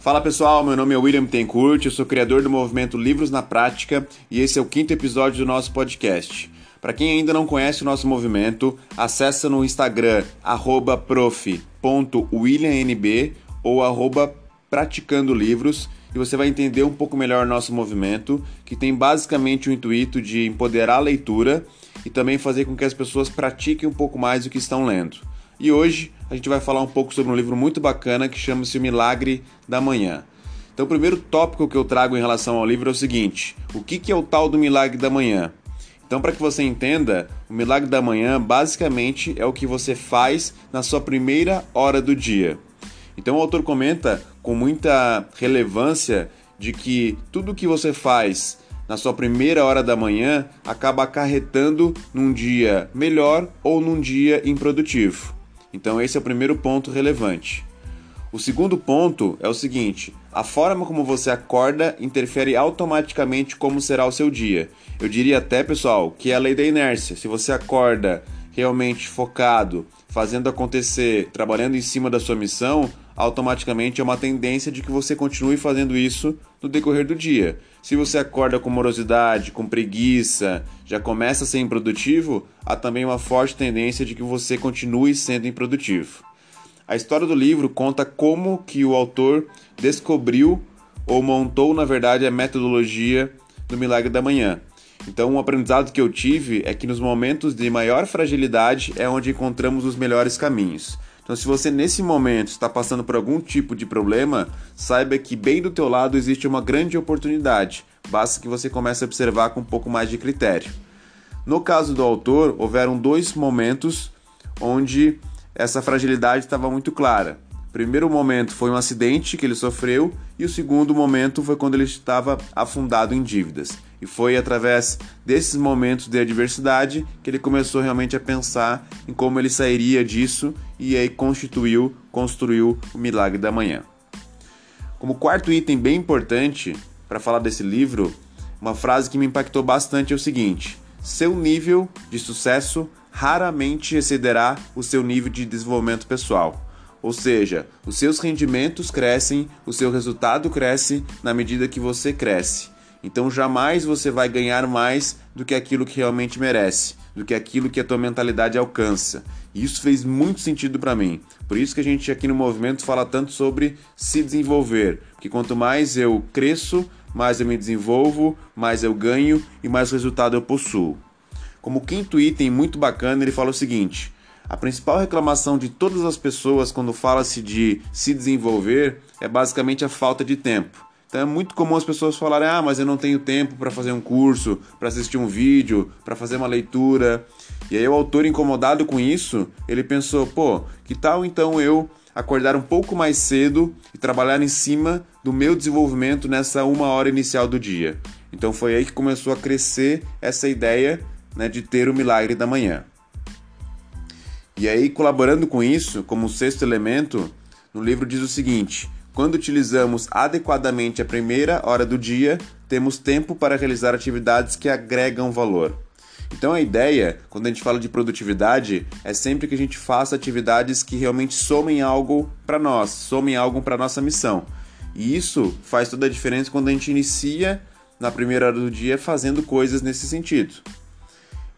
Fala pessoal, meu nome é William Tencourt, eu sou criador do movimento Livros na Prática e esse é o quinto episódio do nosso podcast. Para quem ainda não conhece o nosso movimento, acessa no Instagram prof.williamnb ou arroba praticando livros e você vai entender um pouco melhor nosso movimento, que tem basicamente o intuito de empoderar a leitura e também fazer com que as pessoas pratiquem um pouco mais o que estão lendo. E hoje a gente vai falar um pouco sobre um livro muito bacana que chama-se O Milagre da Manhã. Então, o primeiro tópico que eu trago em relação ao livro é o seguinte: o que é o tal do Milagre da Manhã? Então, para que você entenda, o Milagre da Manhã basicamente é o que você faz na sua primeira hora do dia. Então, o autor comenta com muita relevância de que tudo que você faz na sua primeira hora da manhã acaba acarretando num dia melhor ou num dia improdutivo. Então, esse é o primeiro ponto relevante. O segundo ponto é o seguinte: a forma como você acorda interfere automaticamente como será o seu dia. Eu diria até, pessoal, que é a lei da inércia. Se você acorda realmente focado, fazendo acontecer, trabalhando em cima da sua missão, automaticamente é uma tendência de que você continue fazendo isso no decorrer do dia. Se você acorda com morosidade, com preguiça, já começa a ser improdutivo, há também uma forte tendência de que você continue sendo improdutivo. A história do livro conta como que o autor descobriu ou montou, na verdade, a metodologia do milagre da manhã. Então, um aprendizado que eu tive é que nos momentos de maior fragilidade é onde encontramos os melhores caminhos. Então, se você nesse momento está passando por algum tipo de problema, saiba que bem do teu lado existe uma grande oportunidade. Basta que você comece a observar com um pouco mais de critério. No caso do autor, houveram dois momentos onde essa fragilidade estava muito clara. O primeiro momento foi um acidente que ele sofreu e o segundo momento foi quando ele estava afundado em dívidas. E foi através desses momentos de adversidade que ele começou realmente a pensar em como ele sairia disso e aí constituiu, construiu o milagre da manhã. Como quarto item bem importante para falar desse livro, uma frase que me impactou bastante é o seguinte: seu nível de sucesso raramente excederá o seu nível de desenvolvimento pessoal. Ou seja, os seus rendimentos crescem, o seu resultado cresce na medida que você cresce. Então jamais você vai ganhar mais do que aquilo que realmente merece, do que aquilo que a tua mentalidade alcança. E isso fez muito sentido para mim. Por isso que a gente aqui no movimento fala tanto sobre se desenvolver, porque quanto mais eu cresço, mais eu me desenvolvo, mais eu ganho e mais resultado eu possuo. Como quinto item muito bacana, ele fala o seguinte: a principal reclamação de todas as pessoas quando fala-se de se desenvolver é basicamente a falta de tempo. Então é muito comum as pessoas falarem: ah, mas eu não tenho tempo para fazer um curso, para assistir um vídeo, para fazer uma leitura. E aí o autor, incomodado com isso, ele pensou: pô, que tal então eu acordar um pouco mais cedo e trabalhar em cima do meu desenvolvimento nessa uma hora inicial do dia? Então foi aí que começou a crescer essa ideia né, de ter o milagre da manhã. E aí, colaborando com isso, como sexto elemento, no livro diz o seguinte quando utilizamos adequadamente a primeira hora do dia, temos tempo para realizar atividades que agregam valor. Então a ideia, quando a gente fala de produtividade, é sempre que a gente faça atividades que realmente somem algo para nós, somem algo para nossa missão. E isso faz toda a diferença quando a gente inicia na primeira hora do dia fazendo coisas nesse sentido.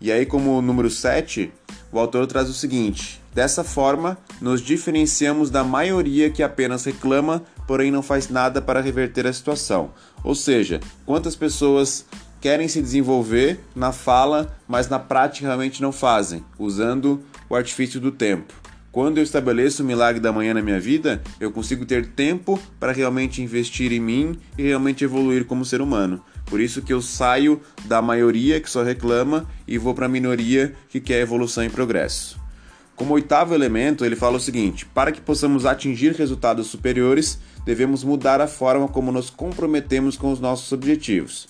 E aí, como número 7, o autor traz o seguinte: dessa forma, nos diferenciamos da maioria que apenas reclama, porém não faz nada para reverter a situação. Ou seja, quantas pessoas querem se desenvolver na fala, mas na prática realmente não fazem, usando o artifício do tempo. Quando eu estabeleço o milagre da manhã na minha vida, eu consigo ter tempo para realmente investir em mim e realmente evoluir como ser humano. Por isso que eu saio da maioria que só reclama e vou para a minoria que quer evolução e progresso. Como oitavo elemento, ele fala o seguinte: para que possamos atingir resultados superiores, devemos mudar a forma como nos comprometemos com os nossos objetivos.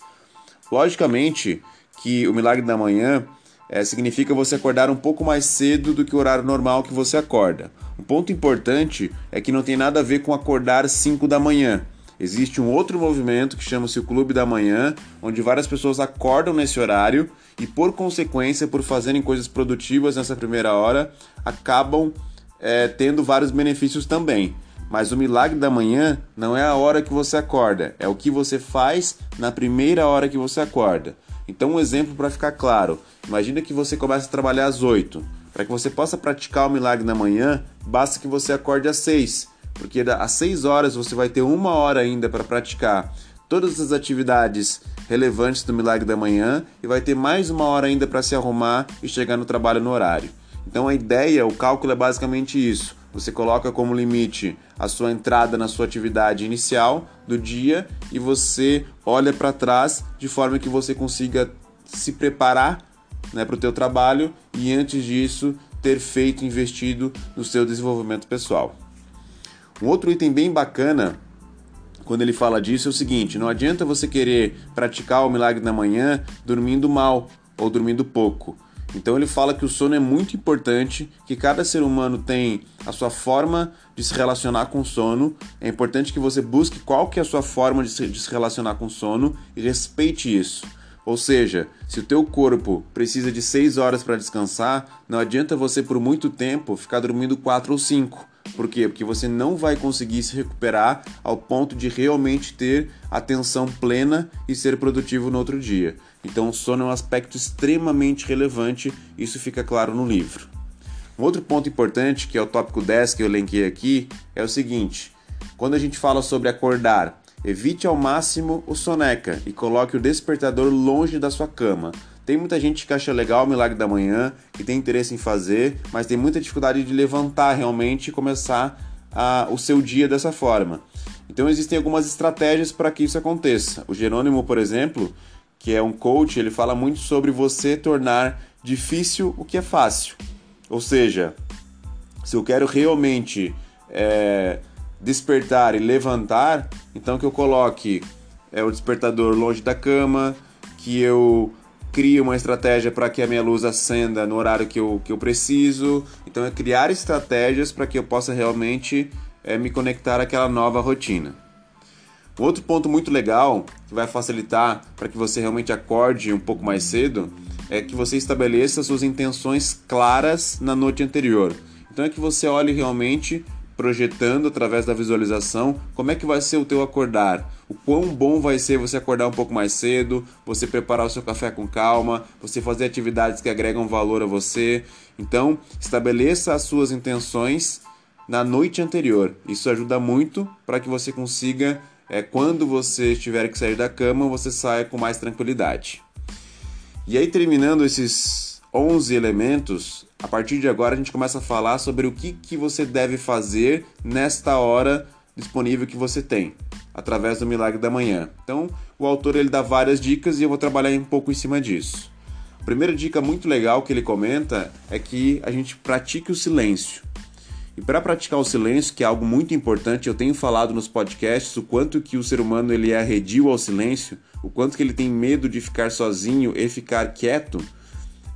Logicamente que o milagre da manhã é, significa você acordar um pouco mais cedo do que o horário normal que você acorda. Um ponto importante é que não tem nada a ver com acordar 5 da manhã. Existe um outro movimento que chama-se o Clube da Manhã, onde várias pessoas acordam nesse horário e, por consequência, por fazerem coisas produtivas nessa primeira hora, acabam é, tendo vários benefícios também. Mas o milagre da manhã não é a hora que você acorda, é o que você faz na primeira hora que você acorda. Então, um exemplo para ficar claro: imagina que você começa a trabalhar às 8. Para que você possa praticar o milagre na manhã, basta que você acorde às 6, porque às 6 horas você vai ter uma hora ainda para praticar todas as atividades relevantes do milagre da manhã e vai ter mais uma hora ainda para se arrumar e chegar no trabalho no horário. Então a ideia, o cálculo é basicamente isso. Você coloca como limite a sua entrada na sua atividade inicial do dia e você olha para trás de forma que você consiga se preparar né, para o teu trabalho e antes disso ter feito investido no seu desenvolvimento pessoal. Um outro item bem bacana quando ele fala disso é o seguinte: não adianta você querer praticar o milagre da manhã dormindo mal ou dormindo pouco. Então ele fala que o sono é muito importante, que cada ser humano tem a sua forma de se relacionar com o sono. É importante que você busque qual que é a sua forma de se, de se relacionar com o sono e respeite isso. Ou seja, se o teu corpo precisa de 6 horas para descansar, não adianta você por muito tempo ficar dormindo 4 ou 5. Por quê? Porque você não vai conseguir se recuperar ao ponto de realmente ter atenção plena e ser produtivo no outro dia. Então, o sono é um aspecto extremamente relevante, isso fica claro no livro. Um outro ponto importante, que é o tópico 10 que eu elenquei aqui, é o seguinte: quando a gente fala sobre acordar, evite ao máximo o soneca e coloque o despertador longe da sua cama. Tem muita gente que acha legal o milagre da manhã, que tem interesse em fazer, mas tem muita dificuldade de levantar realmente e começar a, o seu dia dessa forma. Então existem algumas estratégias para que isso aconteça. O Jerônimo, por exemplo, que é um coach, ele fala muito sobre você tornar difícil o que é fácil. Ou seja, se eu quero realmente é, despertar e levantar, então que eu coloque é, o despertador longe da cama, que eu crio uma estratégia para que a minha luz acenda no horário que eu, que eu preciso. Então é criar estratégias para que eu possa realmente é, me conectar àquela nova rotina. Um outro ponto muito legal que vai facilitar para que você realmente acorde um pouco mais cedo é que você estabeleça suas intenções claras na noite anterior. Então é que você olhe realmente projetando através da visualização como é que vai ser o teu acordar, o quão bom vai ser você acordar um pouco mais cedo, você preparar o seu café com calma, você fazer atividades que agregam valor a você. Então, estabeleça as suas intenções na noite anterior. Isso ajuda muito para que você consiga, é, quando você tiver que sair da cama, você saia com mais tranquilidade. E aí, terminando esses 11 elementos, a partir de agora a gente começa a falar sobre o que, que você deve fazer nesta hora disponível que você tem através do milagre da manhã. Então, o autor ele dá várias dicas e eu vou trabalhar um pouco em cima disso. A primeira dica muito legal que ele comenta é que a gente pratique o silêncio. E para praticar o silêncio, que é algo muito importante, eu tenho falado nos podcasts o quanto que o ser humano ele é arredio ao silêncio, o quanto que ele tem medo de ficar sozinho e ficar quieto.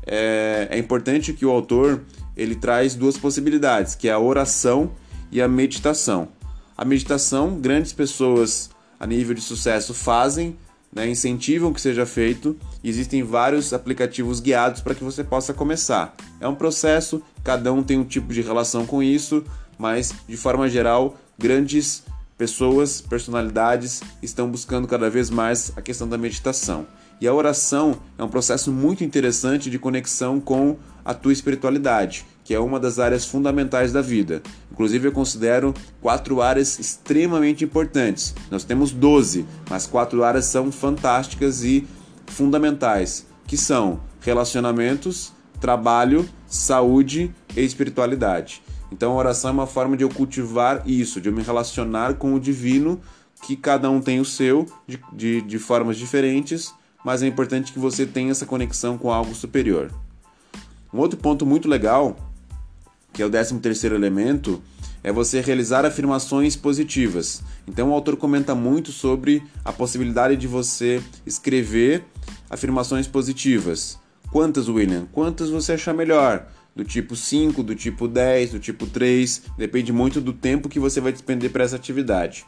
É, é importante que o autor ele traz duas possibilidades, que é a oração e a meditação. A meditação, grandes pessoas a nível de sucesso fazem, né, incentivam que seja feito. Existem vários aplicativos guiados para que você possa começar. É um processo, cada um tem um tipo de relação com isso, mas de forma geral, grandes pessoas, personalidades estão buscando cada vez mais a questão da meditação. E a oração é um processo muito interessante de conexão com a tua espiritualidade, que é uma das áreas fundamentais da vida. Inclusive, eu considero quatro áreas extremamente importantes. Nós temos 12, mas quatro áreas são fantásticas e fundamentais, que são relacionamentos, trabalho, saúde e espiritualidade. Então, a oração é uma forma de eu cultivar isso, de eu me relacionar com o divino, que cada um tem o seu, de, de, de formas diferentes mas é importante que você tenha essa conexão com algo superior. Um outro ponto muito legal, que é o 13 terceiro elemento, é você realizar afirmações positivas. Então o autor comenta muito sobre a possibilidade de você escrever afirmações positivas. Quantas, William? Quantas você achar melhor? Do tipo 5, do tipo 10, do tipo 3, depende muito do tempo que você vai despender para essa atividade.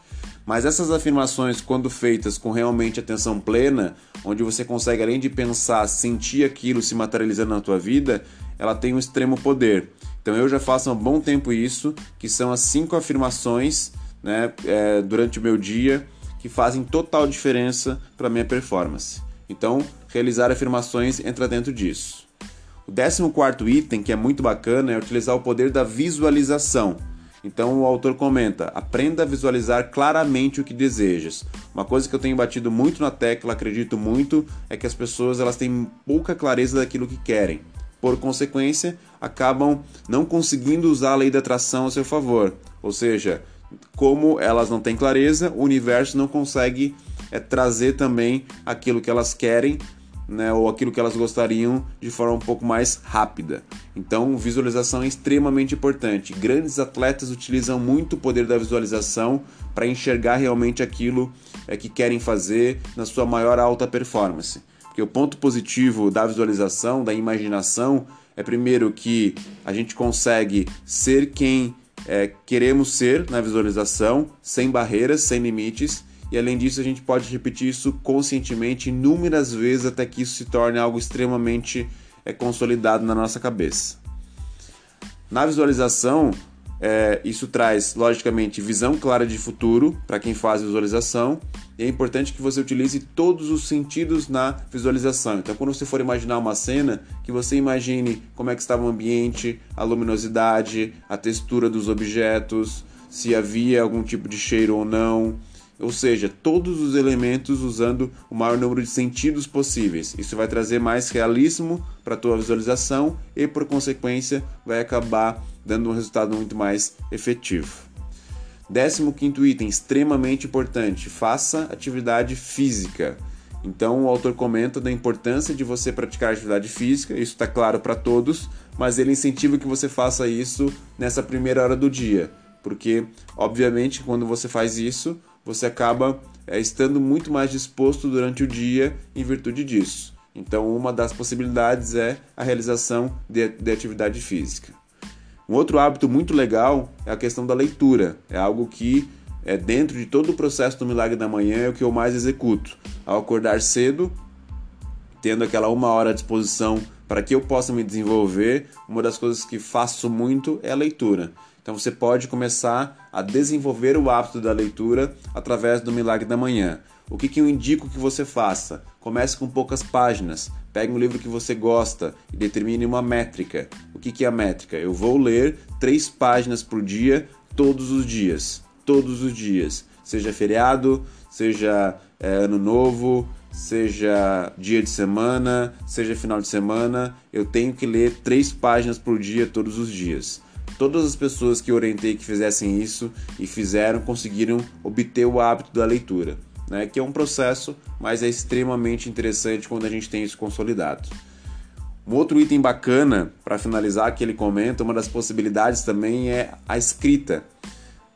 Mas essas afirmações, quando feitas com realmente atenção plena, onde você consegue além de pensar, sentir aquilo se materializando na tua vida, ela tem um extremo poder. Então eu já faço há um bom tempo isso, que são as cinco afirmações né, é, durante o meu dia que fazem total diferença para minha performance. Então, realizar afirmações entra dentro disso. O 14 item, que é muito bacana, é utilizar o poder da visualização. Então o autor comenta: aprenda a visualizar claramente o que desejas. Uma coisa que eu tenho batido muito na tecla, acredito muito, é que as pessoas elas têm pouca clareza daquilo que querem. Por consequência, acabam não conseguindo usar a lei da atração a seu favor. Ou seja, como elas não têm clareza, o universo não consegue é, trazer também aquilo que elas querem né, ou aquilo que elas gostariam de forma um pouco mais rápida. Então, visualização é extremamente importante. Grandes atletas utilizam muito o poder da visualização para enxergar realmente aquilo é, que querem fazer na sua maior alta performance. Porque o ponto positivo da visualização, da imaginação, é primeiro que a gente consegue ser quem é, queremos ser na visualização, sem barreiras, sem limites e além disso a gente pode repetir isso conscientemente inúmeras vezes até que isso se torne algo extremamente é, consolidado na nossa cabeça. Na visualização, é, isso traz, logicamente, visão clara de futuro para quem faz visualização. E é importante que você utilize todos os sentidos na visualização. Então, quando você for imaginar uma cena, que você imagine como é que estava o ambiente, a luminosidade, a textura dos objetos, se havia algum tipo de cheiro ou não, ou seja, todos os elementos usando o maior número de sentidos possíveis. Isso vai trazer mais realismo para a tua visualização e, por consequência, vai acabar dando um resultado muito mais efetivo. 15 item, extremamente importante: faça atividade física. Então, o autor comenta da importância de você praticar atividade física, isso está claro para todos, mas ele incentiva que você faça isso nessa primeira hora do dia, porque, obviamente, quando você faz isso, você acaba é, estando muito mais disposto durante o dia em virtude disso. Então, uma das possibilidades é a realização de, de atividade física. Um outro hábito muito legal é a questão da leitura. É algo que é dentro de todo o processo do milagre da manhã é o que eu mais executo. Ao acordar cedo, tendo aquela uma hora à disposição para que eu possa me desenvolver, uma das coisas que faço muito é a leitura. Então você pode começar a desenvolver o hábito da leitura através do Milagre da Manhã. O que, que eu indico que você faça? Comece com poucas páginas. Pegue um livro que você gosta e determine uma métrica. O que, que é a métrica? Eu vou ler três páginas por dia, todos os dias. Todos os dias. Seja feriado, seja é, ano novo, seja dia de semana, seja final de semana, eu tenho que ler três páginas por dia todos os dias. Todas as pessoas que orientei que fizessem isso e fizeram conseguiram obter o hábito da leitura, né? que é um processo, mas é extremamente interessante quando a gente tem isso consolidado. Um outro item bacana para finalizar que ele comenta, uma das possibilidades também é a escrita.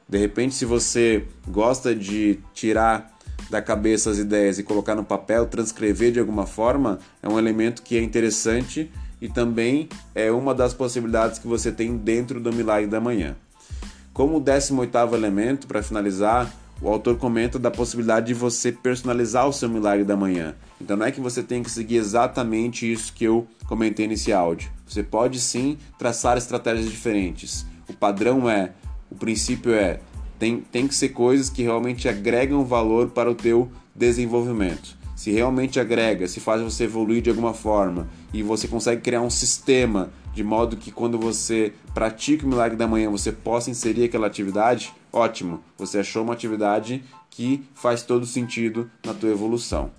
De repente, se você gosta de tirar da cabeça as ideias e colocar no papel, transcrever de alguma forma, é um elemento que é interessante e também é uma das possibilidades que você tem dentro do milagre da manhã. Como o 18º elemento, para finalizar, o autor comenta da possibilidade de você personalizar o seu milagre da manhã. Então não é que você tem que seguir exatamente isso que eu comentei nesse áudio. Você pode sim traçar estratégias diferentes. O padrão é, o princípio é, tem, tem que ser coisas que realmente agregam valor para o teu desenvolvimento se realmente agrega, se faz você evoluir de alguma forma e você consegue criar um sistema de modo que quando você pratica o milagre da manhã você possa inserir aquela atividade, ótimo, você achou uma atividade que faz todo sentido na tua evolução.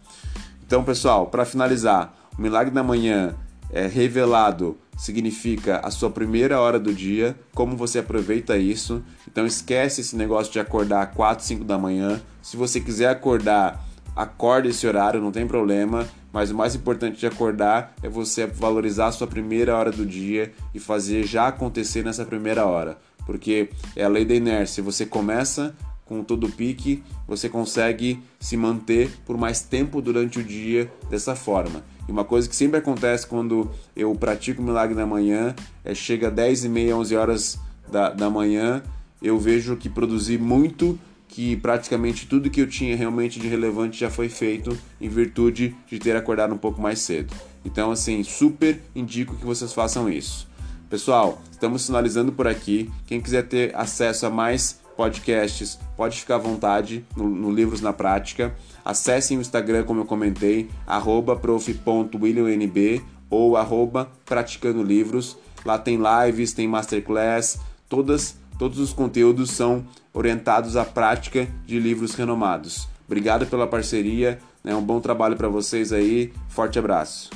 Então, pessoal, para finalizar, o milagre da manhã é revelado significa a sua primeira hora do dia, como você aproveita isso. Então esquece esse negócio de acordar 4, 5 da manhã. Se você quiser acordar acorde esse horário, não tem problema, mas o mais importante de acordar é você valorizar a sua primeira hora do dia e fazer já acontecer nessa primeira hora, porque é a lei da inércia, você começa com todo o pique, você consegue se manter por mais tempo durante o dia dessa forma. E uma coisa que sempre acontece quando eu pratico o milagre na manhã é chega 10 e meia, 11 horas da, da manhã, eu vejo que produzi muito que praticamente tudo que eu tinha realmente de relevante já foi feito em virtude de ter acordado um pouco mais cedo. Então, assim, super indico que vocês façam isso. Pessoal, estamos finalizando por aqui. Quem quiser ter acesso a mais podcasts, pode ficar à vontade no, no Livros na Prática. Acessem o Instagram, como eu comentei, prof.williamnb ou arroba praticando livros. Lá tem lives, tem masterclass, todas, todos os conteúdos são orientados à prática de livros renomados. Obrigado pela parceria, né? um bom trabalho para vocês aí, forte abraço.